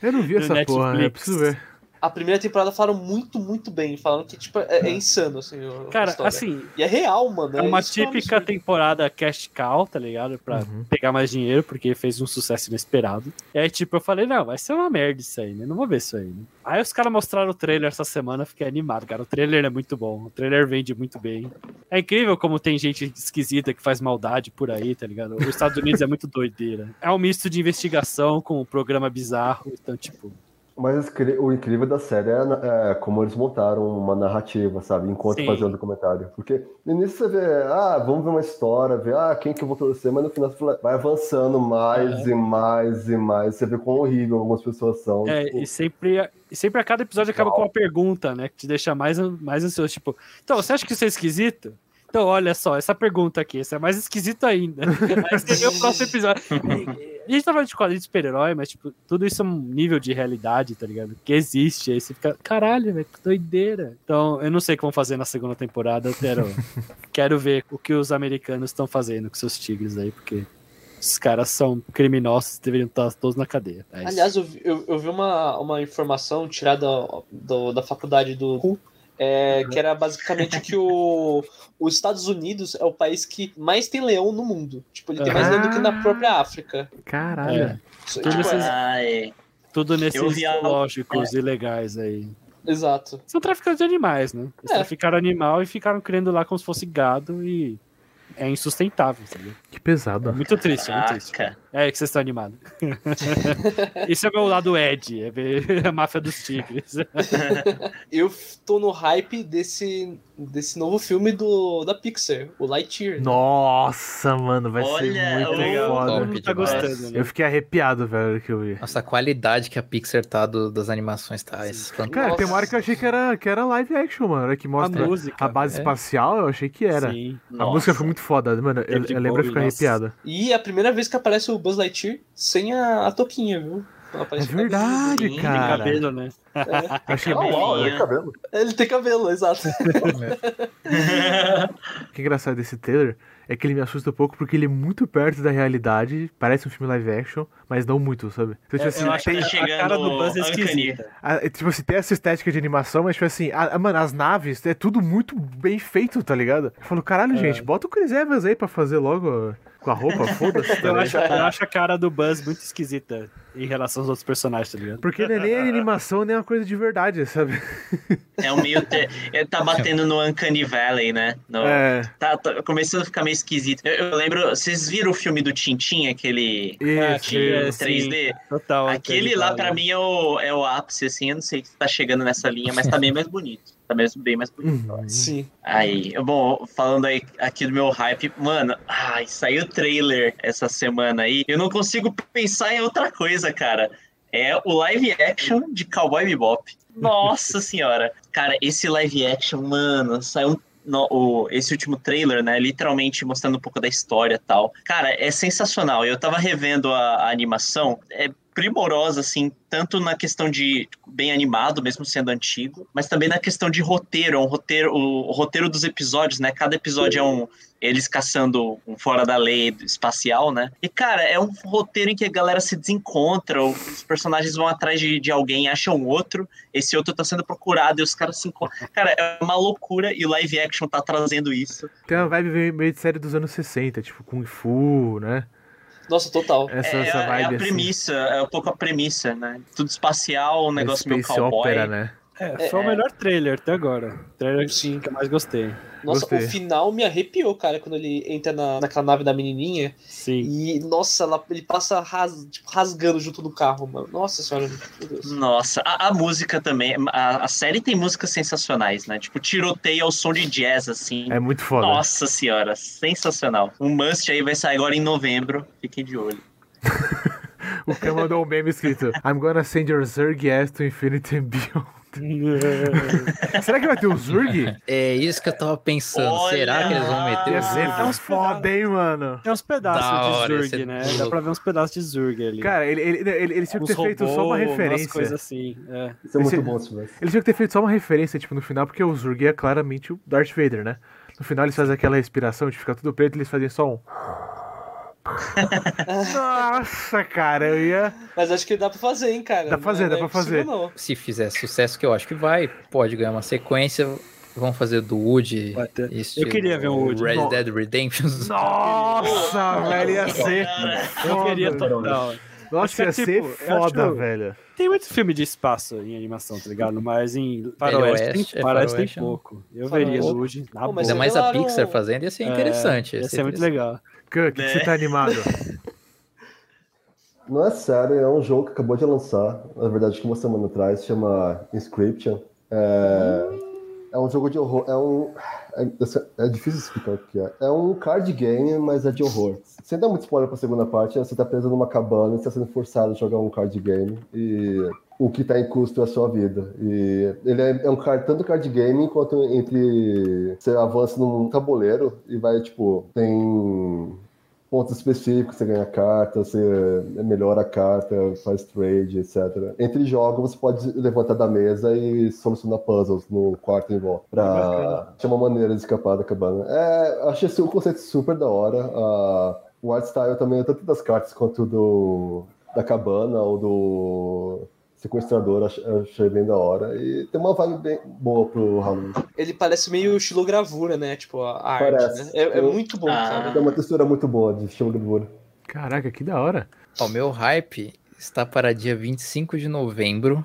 Eu não vi do essa porra, né? Preciso ver. A primeira temporada falaram muito, muito bem. Falaram que, tipo, é, é insano, assim, Cara, assim, E é real, mano. é uma é um típica temporada cash cow, tá ligado? Pra Uhum. pegar mais dinheiro, porque fez um sucesso inesperado. E aí, tipo, eu falei, não, vai ser uma merda isso aí, né? Não vou ver isso aí, né? Aí os caras mostraram o trailer essa semana, fiquei animado, cara. O trailer é muito bom, o trailer vende muito bem. É incrível como tem gente esquisita que faz maldade por aí, tá ligado? Os Estados Unidos é muito doideira. É um misto de investigação com um programa bizarro, então, tipo... Mas o incrível da série é, é como eles montaram uma narrativa, sabe? Enquanto Sim. faziam o documentário. Porque no início você vê, ah, vamos ver uma história, ver, ah, quem que eu vou torcer, mas no final você fala, vai avançando mais e mais e mais. Você vê quão horrível algumas pessoas são. É, tipo, e sempre, e sempre a cada episódio acaba com uma pergunta, né? Que te deixa mais, mais ansioso. Tipo, então, você acha que isso é esquisito? Então, olha só, essa pergunta aqui, isso é mais esquisito ainda. Aí o próximo episódio. E- A gente tá falando de quadrinho de super-herói, mas, tipo, tudo isso é um nível de realidade, tá ligado? Que existe. Aí você fica, caralho, velho, que doideira. Então, eu não sei o que vão fazer na segunda temporada. Eu quero, quero ver o que os americanos estão fazendo com seus tigres aí, porque os caras são criminosos, deveriam estar todos na cadeia. É. Aliás, eu vi, eu, eu vi uma, uma informação tirada do- da faculdade do RU, é, que era basicamente que o, os Estados Unidos é o país que mais tem leão no mundo. Tipo, ele tem mais leão do que na própria África. Caralho. É. Isso, Tudo tipo, esses- é- Ai, Tudo nesses zoológicos ilegais aí. exato. São traficantes de animais, né? Eles É. traficaram animal e ficaram criando lá como se fosse gado e é insustentável, sabe? Que É pesado. muito triste, é muito triste. É que vocês estão animados. Esse é o meu lado Ed, é ver a máfia dos tigres. Eu tô no hype desse, desse novo filme do, da Pixar, o Lightyear. né? Nossa, mano, vai Olha, ser muito legal. foda. Todo mundo tá gostando, né? Eu fiquei arrepiado, velho, que eu vi. Nossa, a qualidade que a Pixar tá do- das animações tá. Cara, tem uma hora que eu achei que era, que era live action, mano. Era que mostra a música. a base é. espacial, eu achei que era. Sim. A Nossa. música foi muito foda, mano. Eu, eu lembro de ficar arrepiado. E é a primeira vez que aparece o Buzz Lightyear sem a, a toquinha, viu? É verdade, Sim, cara. Cabelo, né? cabelo. É. Achei Ah, uau, Cabelinho. é cabelo. Ele tem cabelo, exato. O que é engraçado desse trailer é que ele me assusta um pouco porque ele é muito perto da realidade. Parece um filme live action, mas não muito, sabe? Então, tipo assim, Eu acho tem, que a chegando cara do Buzz é esquisita. a- é, tipo assim, tem essa estética de animação, mas tipo assim, a- a- mano, as naves, é tudo muito bem feito, tá ligado? Eu falo, caralho, gente, bota o Chris Evans aí pra fazer logo. Com a roupa, foda-se. Eu também. acho, eu acho a cara do Buzz muito esquisita em relação aos outros personagens, tá ligado? Porque não é nem animação, nem uma coisa de verdade, sabe? É um meio. Te... Ele tá batendo no Uncanny Valley, né? No... É. Tá, tá começando a ficar meio esquisito. Eu, eu lembro. Vocês viram o filme do Tintin, aquele. Isso, de é, isso. 3D? Total. Aquele lá, pra mim, é o, é o ápice, assim. Eu não sei se tá chegando nessa linha, mas tá bem mais bonito. Tá mesmo bem mais bonito. Uhum. Sim. Aí, bom, falando aí aqui do meu hype, mano, ai, saiu o trailer essa semana aí. Eu não consigo pensar em outra coisa, cara. É o live action de Cowboy Bebop. Nossa senhora. Cara, esse live action, mano, saiu no- o- esse último trailer, né? Literalmente mostrando um pouco da história e tal. Cara, é sensacional. Eu tava revendo a, a animação. É primorosa, assim, tanto na questão de tipo, bem animado, mesmo sendo antigo, mas também na questão de roteiro, é um roteiro, o, o roteiro dos episódios, né? Cada episódio é um eles caçando um fora da lei espacial, né? E cara, é um roteiro em que a galera se desencontra, os personagens vão atrás de, de alguém, acham outro, esse outro tá sendo procurado e os caras se encontram. Cara, é uma loucura e o live action tá trazendo isso. Tem uma vibe meio- meio de série dos anos 60, tipo Kung Fu, né? Nossa, total. Essa, é, essa é vibe a assim. premissa, é um pouco a premissa, né? Tudo espacial, um negócio meio Space cowboy. Opera, né? É, foi o melhor trailer até agora. O trailer Sim. que eu mais gostei. Nossa, Gostei. o final me arrepiou, cara, quando ele entra na, naquela nave da menininha. Sim. E, nossa, ela- ele passa ras- tipo, rasgando junto do carro, mano. Nossa senhora, meu Deus. Nossa, a, a música também. A, a série tem músicas sensacionais, né? Tipo, tiroteio ao som de jazz, assim. É muito foda. Nossa senhora, sensacional. Um must aí vai sair agora em novembro. Fiquem de olho. O Cam mandou um meme escrito I'm gonna send your Zerg ass to infinity and beyond. Será que vai ter o Zurg? É isso que eu tava pensando. Olha! Será que eles vão meter o ser Zurg? uns foda, hein, mano? Tem uns pedaços Da de Zurg, é né? louco. Dá pra ver uns pedaços de Zurg ali. Cara, ele, ele, ele, eles tinham que ter feito só uma referência. coisas assim. É. Isso é muito Esse- bom se tivesse. Eles tinham que ter feito só uma referência, tipo, no final, porque o Zurg é claramente o Darth Vader, né? No final eles fazem aquela respiração de ficar tudo preto e eles fazem só um. Nossa, cara, eu ia. Mas acho que dá pra fazer, hein, cara. Dá pra fazer, Não dá é pra fazer. Não. Se fizer sucesso, que eu acho que vai, pode ganhar uma sequência. Vão fazer do Woody. Eu queria ver o Woody. Red No- Dead Redemption. Nossa, velho, ia ser. Eu queria total. Nossa, ia Acho que é ser tipo, foda, que- velho. Tem muito filme de espaço em animação, tá ligado? Mas em Faroeste, Oeste, tem, é Faroeste tem Faroeste, não. pouco. Eu Faroeste. veria Luigi na Pô, mas Ainda boa. mais a Pixar fazendo, ia ser interessante. É, ia ser muito legal. O que, você tá animado? Não é sério, é um jogo que acabou de lançar, na verdade, uma semana atrás, chama Inscription. É, é um jogo de horror, é um... É, é difícil explicar o que é. É um card game, mas é de horror. Sem dar muito spoiler pra segunda parte, você tá preso numa cabana e está sendo forçado a jogar um card game e o que tá em custo é a sua vida. E ele é, é um card, tanto card game quanto entre... Você avança num tabuleiro e vai, tipo, tem pontos específicos, você ganha carta, você melhora a carta, faz trade, etc. Entre jogos, você pode levantar da mesa e solucionar puzzles no quarto em volta, pra ter uma maneira de escapar da cabana. É, achei esse um conceito super da hora. Ah, o art style também, tanto das cartas quanto do da cabana ou do sequestrador, ach- achei bem da hora. E tem uma vibe bem boa pro Halloween. Ele parece meio estilogravura, né? Tipo, a arte, Parece. né? É, é muito bom, Ah. cara. Tem uma textura muito boa de estilo gravura. Caraca, que da hora. O meu hype está para dia 25 de novembro,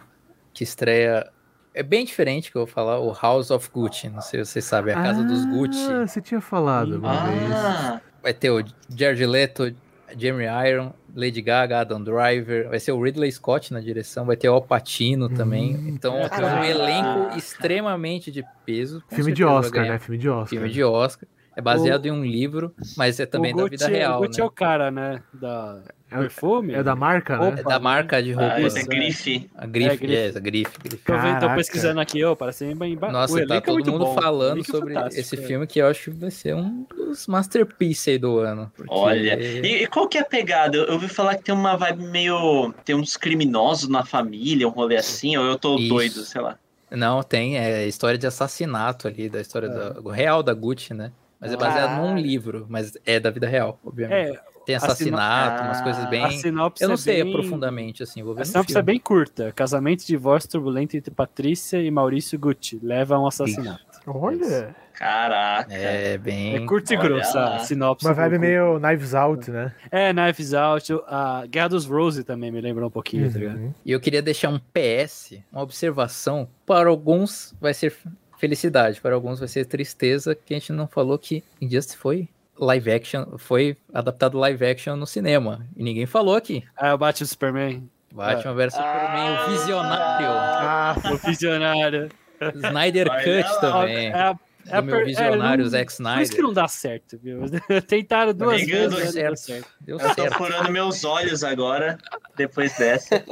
que estreia. É bem diferente que eu vou falar, o House of Gucci. Não sei se vocês sabem, a casa dos Gucci. Ah, você tinha falado uma vez. Ah, Vai ter o Jared Leto, Jeremy Iron, Lady Gaga, Adam Driver. Vai ser o Ridley Scott na direção. Vai ter o Al Pacino também. Hum, Então é um elenco extremamente de peso. Filme de Oscar, né? Filme de Oscar. Filme de Oscar. É baseado em um livro, mas é também o da vida real. O Gucci né? é o cara, né? Da É o- perfume. É da marca, né? Opa. É da marca de roupa. ah, é Isso, grife. A grife, É, grife. é, essa grife, grife. Tô, vendo, tô Caraca. pesquisando aqui, ó, parece bem bem Nossa, o tá é todo mundo bom, o falando é sobre esse é. filme que eu acho que vai ser um dos masterpieces aí do ano. porque- Olha, e, e qual que é a pegada? Eu eu ouvi falar que tem uma vibe meio. Tem uns criminosos na família, um rolê assim, ou eu tô Isso. doido, sei lá. Não, tem, é história de assassinato ali, da história da- real da Gucci, né? Mas é baseado num Caralho. livro, mas é da vida real, obviamente. É, Tem assassinato, umas coisas Ah, bem... a sinopse Eu não é sei bem... aprofundamente, assim, vou ver A no sinopse é filme. bem curta. Casamento e divórcio turbulento entre Patrícia e Maurício Gucci leva a um assassinato. Olha. Caraca. É bem. É curto e grosso a sinopse. Uma do vibe meio Knives Out, né? É, Knives Out. A Guerra dos Rose também me lembra um pouquinho, tá ligado? Uhum. E eu queria deixar um PS, uma observação. Para alguns vai ser felicidade, para alguns vai ser tristeza, que a gente não falou que Injustice foi live action, foi adaptado live action no cinema. E ninguém falou aqui. Ah, o Batman Superman. Batman vs Superman, o visionário. Ah, O visionário. Snyder Cut também. É é a do meu per- visionário é, não- Zack Por isso que Snyder. não dá certo, viu? Tentaram duas ligando, vezes, Deu não deu certo. certo. Eu tô certo. furando meus olhos agora, depois dessa.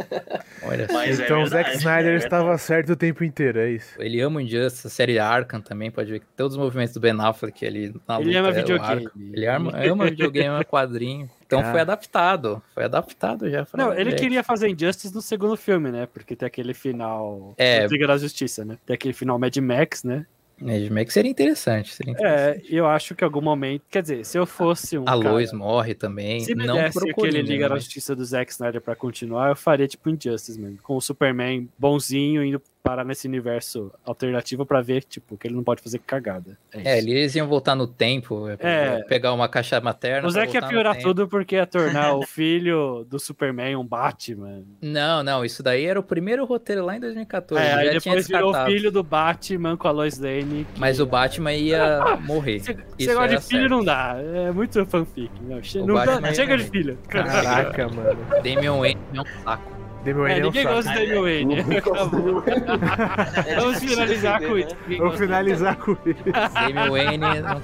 Olha só. Mas é então o verdade, Zack Snyder é estava certo o tempo inteiro, é isso. Ele ama o Injustice, a série Arkham também, pode ver que todos os movimentos do Ben Affleck ali na Ele luta ama é o videogame. Ele ama, ama videogame, ama quadrinho. Então Ah. foi adaptado. Foi adaptado já. Não, ele queria fazer Injustice no segundo filme, né? Porque tem aquele final. É. Liga da Justiça, né? Tem aquele final Mad Max, né? Mad Max seria interessante. Seria interessante. É, eu acho que em algum momento. Quer dizer, se eu fosse um. a Lois cara, morre também. Se me não desse aquele Liga da mas- Justiça do Zack Snyder pra continuar, eu faria tipo Injustice mesmo. Com o Superman bonzinho indo parar nesse universo alternativo pra ver, tipo, que ele não pode fazer cagada. É, É, eles iam voltar no tempo, é, É. pegar uma caixa materna. O Zack ia piorar tudo porque ia tornar o filho do Superman um Batman. Não, não, isso daí era o primeiro roteiro lá em 2014. É, aí depois virou o filho do Batman com a Lois Lane. que- Mas o Batman ia morrer. Você gosta de filho, certo. não dá. É muito fanfic. Não, che- não dá- chega de morrer. filho. Caraca, mano. Damian Wayne é um saco. Damian É, é um ninguém gosta do Damian Wayne. É Vamos finalizar com né? isso. Vou gosta finalizar com isso. Damian Wayne não,